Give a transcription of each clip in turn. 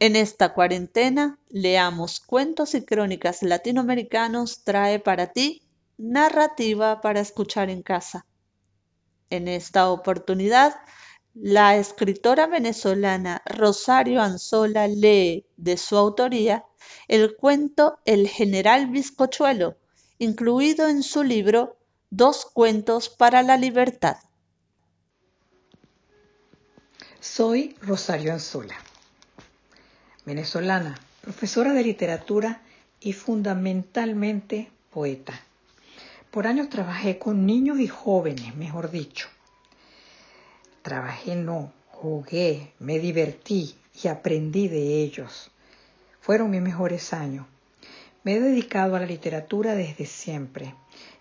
En esta cuarentena, leamos cuentos y crónicas latinoamericanos trae para ti narrativa para escuchar en casa. En esta oportunidad, la escritora venezolana Rosario Anzola lee de su autoría el cuento El general bizcochuelo, incluido en su libro Dos cuentos para la libertad. Soy Rosario Anzola venezolana, profesora de literatura y fundamentalmente poeta. Por años trabajé con niños y jóvenes, mejor dicho. Trabajé no, jugué, me divertí y aprendí de ellos. Fueron mis mejores años. Me he dedicado a la literatura desde siempre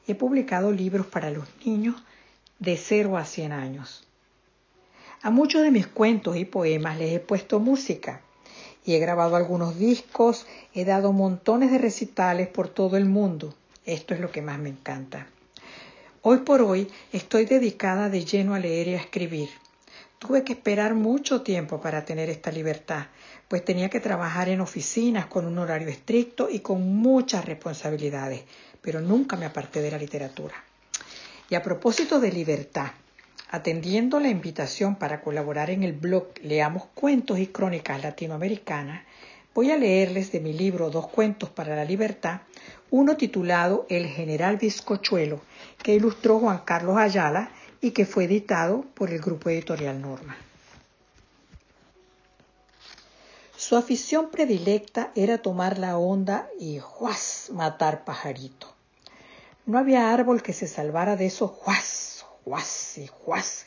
he publicado libros para los niños de 0 a 100 años. A muchos de mis cuentos y poemas les he puesto música y he grabado algunos discos, he dado montones de recitales por todo el mundo. Esto es lo que más me encanta. Hoy por hoy estoy dedicada de lleno a leer y a escribir. Tuve que esperar mucho tiempo para tener esta libertad, pues tenía que trabajar en oficinas con un horario estricto y con muchas responsabilidades, pero nunca me aparté de la literatura. Y a propósito de libertad, Atendiendo la invitación para colaborar en el blog Leamos Cuentos y Crónicas Latinoamericanas, voy a leerles de mi libro Dos Cuentos para la Libertad, uno titulado El General Bizcochuelo, que ilustró Juan Carlos Ayala y que fue editado por el grupo editorial Norma. Su afición predilecta era tomar la onda y ¡juas! matar pajarito. No había árbol que se salvara de esos ¡juas! Y juaz,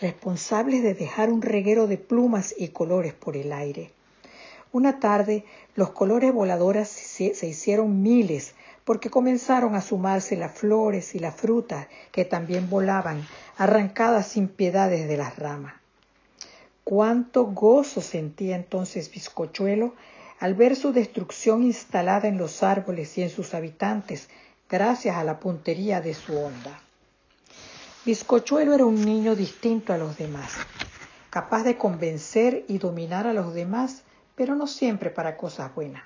responsables de dejar un reguero de plumas y colores por el aire. Una tarde los colores voladores se, se, hicieron miles porque comenzaron a sumarse las flores y las frutas que también volaban, arrancadas sin piedad desde las ramas. Cuánto gozo sentía entonces Bizcochuelo al ver su destrucción instalada en los árboles y en sus habitantes gracias a la puntería de su onda. Bizcochuelo era un niño distinto a los demás, capaz de convencer y dominar a los demás, pero no siempre para cosas buenas.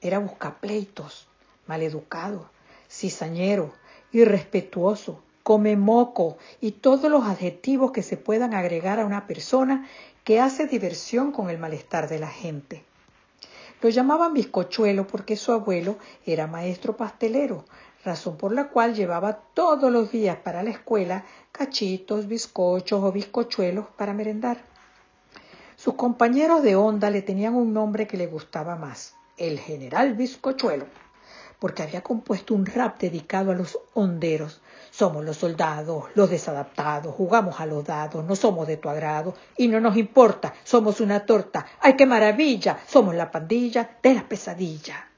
Era buscapleitos, maleducado, cizañero, irrespetuoso, come moco y todos los adjetivos que se puedan agregar a una persona que hace diversión con el malestar de la gente. Lo llamaban bizcochuelo porque su abuelo era maestro pastelero, razón por la cual llevaba todos los días para la escuela cachitos, bizcochos o bizcochuelos para merendar. Sus compañeros de onda le tenían un nombre que le gustaba más, el general bizcochuelo, porque había compuesto un rap dedicado a los honderos. Somos los soldados, los desadaptados, jugamos a los dados, no somos de tu agrado y no nos importa, somos una torta. ¡Ay, qué maravilla! Somos la pandilla de las pesadillas.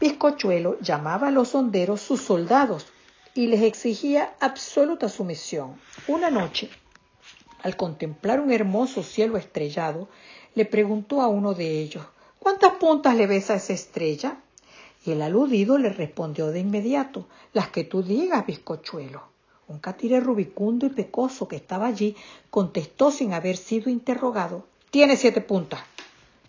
Bizcochuelo llamaba a los honderos sus soldados y les exigía absoluta sumisión. Una noche, al contemplar un hermoso cielo estrellado, le preguntó a uno de ellos ¿Cuántas puntas le ves a esa estrella? Y el aludido le respondió de inmediato Las que tú digas, bizcochuelo. Un catire rubicundo y pecoso que estaba allí contestó sin haber sido interrogado Tiene siete puntas.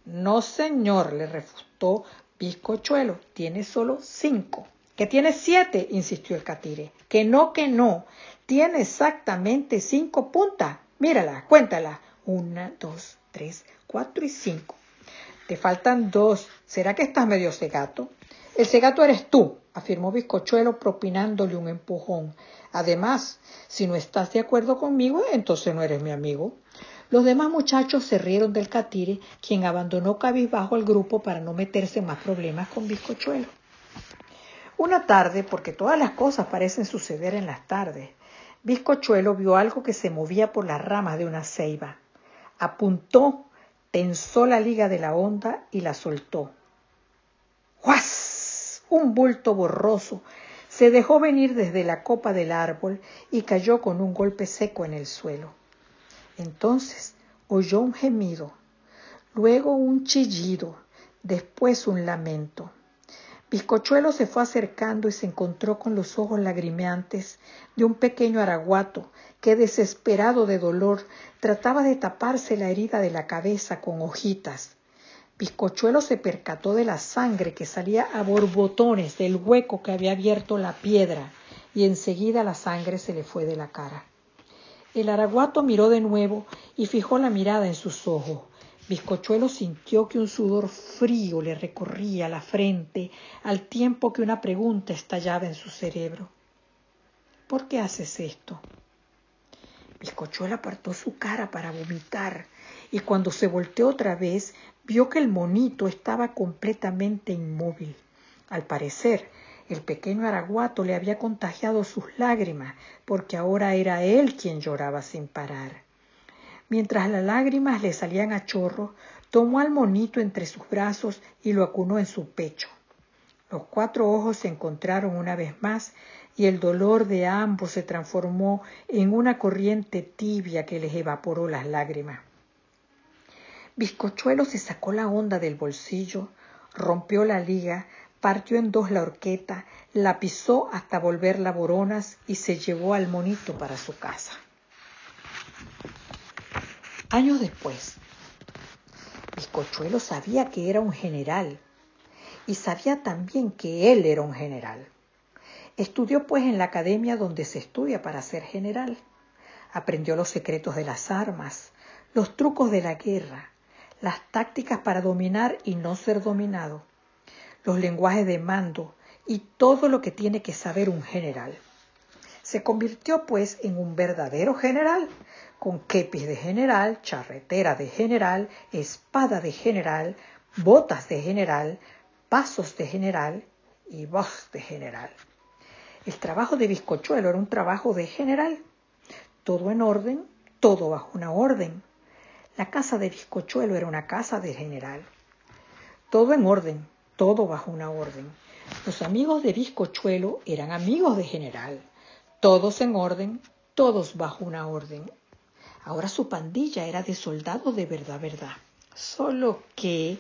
No, señor, le refutó Bizcochuelo tiene solo cinco. Que tiene siete, insistió el catire. Que no, que no. Tiene exactamente cinco puntas. Mírala, cuéntala. Una, dos, tres, cuatro y cinco. Te faltan dos. ¿Será que estás medio cegato? El cegato eres tú, afirmó Bizcochuelo propinándole un empujón. Además, si no estás de acuerdo conmigo, entonces no eres mi amigo. Los demás muchachos se rieron del catire, quien abandonó cabizbajo al grupo para no meterse en más problemas con Bizcochuelo. Una tarde, porque todas las cosas parecen suceder en las tardes, Bizcochuelo vio algo que se movía por las ramas de una ceiba. Apuntó, tensó la liga de la onda y la soltó. ¡Juas! Un bulto borroso se dejó venir desde la copa del árbol y cayó con un golpe seco en el suelo. Entonces oyó un gemido, luego un chillido, después un lamento. Bizcochuelo se fue acercando y se encontró con los ojos lagrimeantes de un pequeño araguato que desesperado de dolor trataba de taparse la herida de la cabeza con hojitas. Bizcochuelo se percató de la sangre que salía a borbotones del hueco que había abierto la piedra y enseguida la sangre se le fue de la cara. El araguato miró de nuevo y fijó la mirada en sus ojos. Bizcochuelo sintió que un sudor frío le recorría la frente al tiempo que una pregunta estallaba en su cerebro. ¿Por qué haces esto? Bizcochuelo apartó su cara para vomitar y cuando se volteó otra vez vio que el monito estaba completamente inmóvil. Al parecer, el pequeño araguato le había contagiado sus lágrimas, porque ahora era él quien lloraba sin parar. Mientras las lágrimas le salían a chorro, tomó al monito entre sus brazos y lo acunó en su pecho. Los cuatro ojos se encontraron una vez más y el dolor de ambos se transformó en una corriente tibia que les evaporó las lágrimas. Bizcochuelo se sacó la onda del bolsillo, rompió la liga, partió en dos la horqueta, la pisó hasta volverla boronas y se llevó al monito para su casa. Años después, Bizcochuelo sabía que era un general y sabía también que él era un general. Estudió pues en la academia donde se estudia para ser general. Aprendió los secretos de las armas, los trucos de la guerra, las tácticas para dominar y no ser dominado los lenguajes de mando y todo lo que tiene que saber un general. Se convirtió pues en un verdadero general, con kepis de general, charretera de general, espada de general, botas de general, pasos de general y voz de general. El trabajo de bizcochuelo era un trabajo de general, todo en orden, todo bajo una orden. La casa de bizcochuelo era una casa de general, todo en orden, todo bajo una orden. Los amigos de Bizcochuelo eran amigos de general, todos en orden, todos bajo una orden. Ahora su pandilla era de soldados de verdad, verdad. Solo que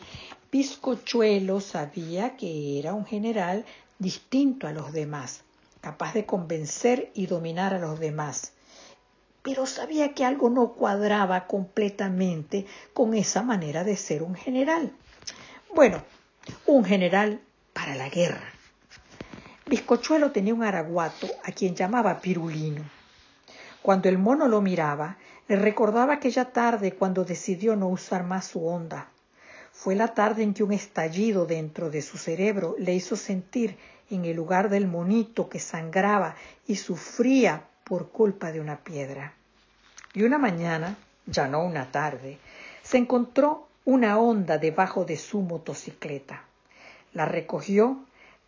Bizcochuelo sabía que era un general distinto a los demás, capaz de convencer y dominar a los demás. Pero sabía que algo no cuadraba completamente con esa manera de ser un general. Bueno, un general para la guerra. Bizcochuelo tenía un araguato a quien llamaba Pirulino. Cuando el mono lo miraba, le recordaba aquella tarde cuando decidió no usar más su onda. Fue la tarde en que un estallido dentro de su cerebro le hizo sentir en el lugar del monito que sangraba y sufría por culpa de una piedra. Y una mañana, ya no una tarde, se encontró una onda debajo de su motocicleta. La recogió,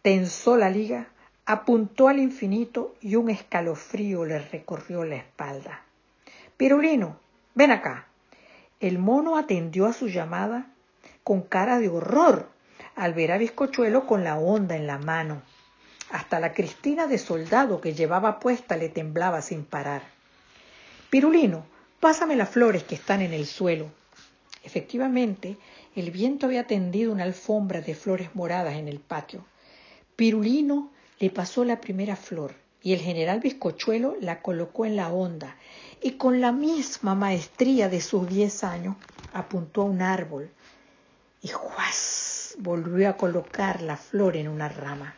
tensó la liga, apuntó al infinito y un escalofrío le recorrió la espalda. Pirulino, ven acá. El mono atendió a su llamada con cara de horror al ver a Bizcochuelo con la onda en la mano. Hasta la cristina de soldado que llevaba puesta le temblaba sin parar. Pirulino, pásame las flores que están en el suelo. Efectivamente, el viento había tendido una alfombra de flores moradas en el patio. Pirulino le pasó la primera flor y el general Bizcochuelo la colocó en la onda y con la misma maestría de sus diez años apuntó a un árbol y ¡juas! volvió a colocar la flor en una rama.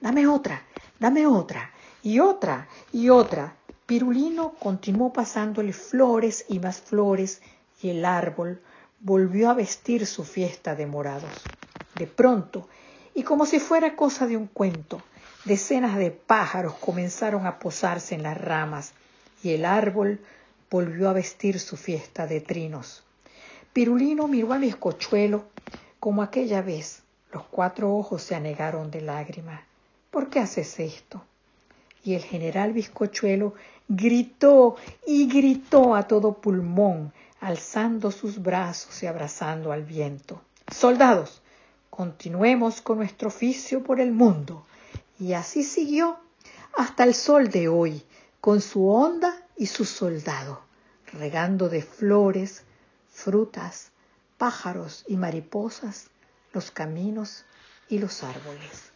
Dame otra, dame otra, y otra, y otra. Pirulino continuó pasándole flores y más flores y el árbol volvió a vestir su fiesta de morados. De pronto, y como si fuera cosa de un cuento, decenas de pájaros comenzaron a posarse en las ramas y el árbol volvió a vestir su fiesta de trinos. Pirulino miró a bizcochuelo como aquella vez. Los cuatro ojos se anegaron de lágrimas. ¿Por qué haces esto? Y el general bizcochuelo gritó y gritó a todo pulmón, alzando sus brazos y abrazando al viento. Soldados, continuemos con nuestro oficio por el mundo. Y así siguió hasta el sol de hoy, con su onda y su soldado, regando de flores, frutas, pájaros y mariposas los caminos y los árboles.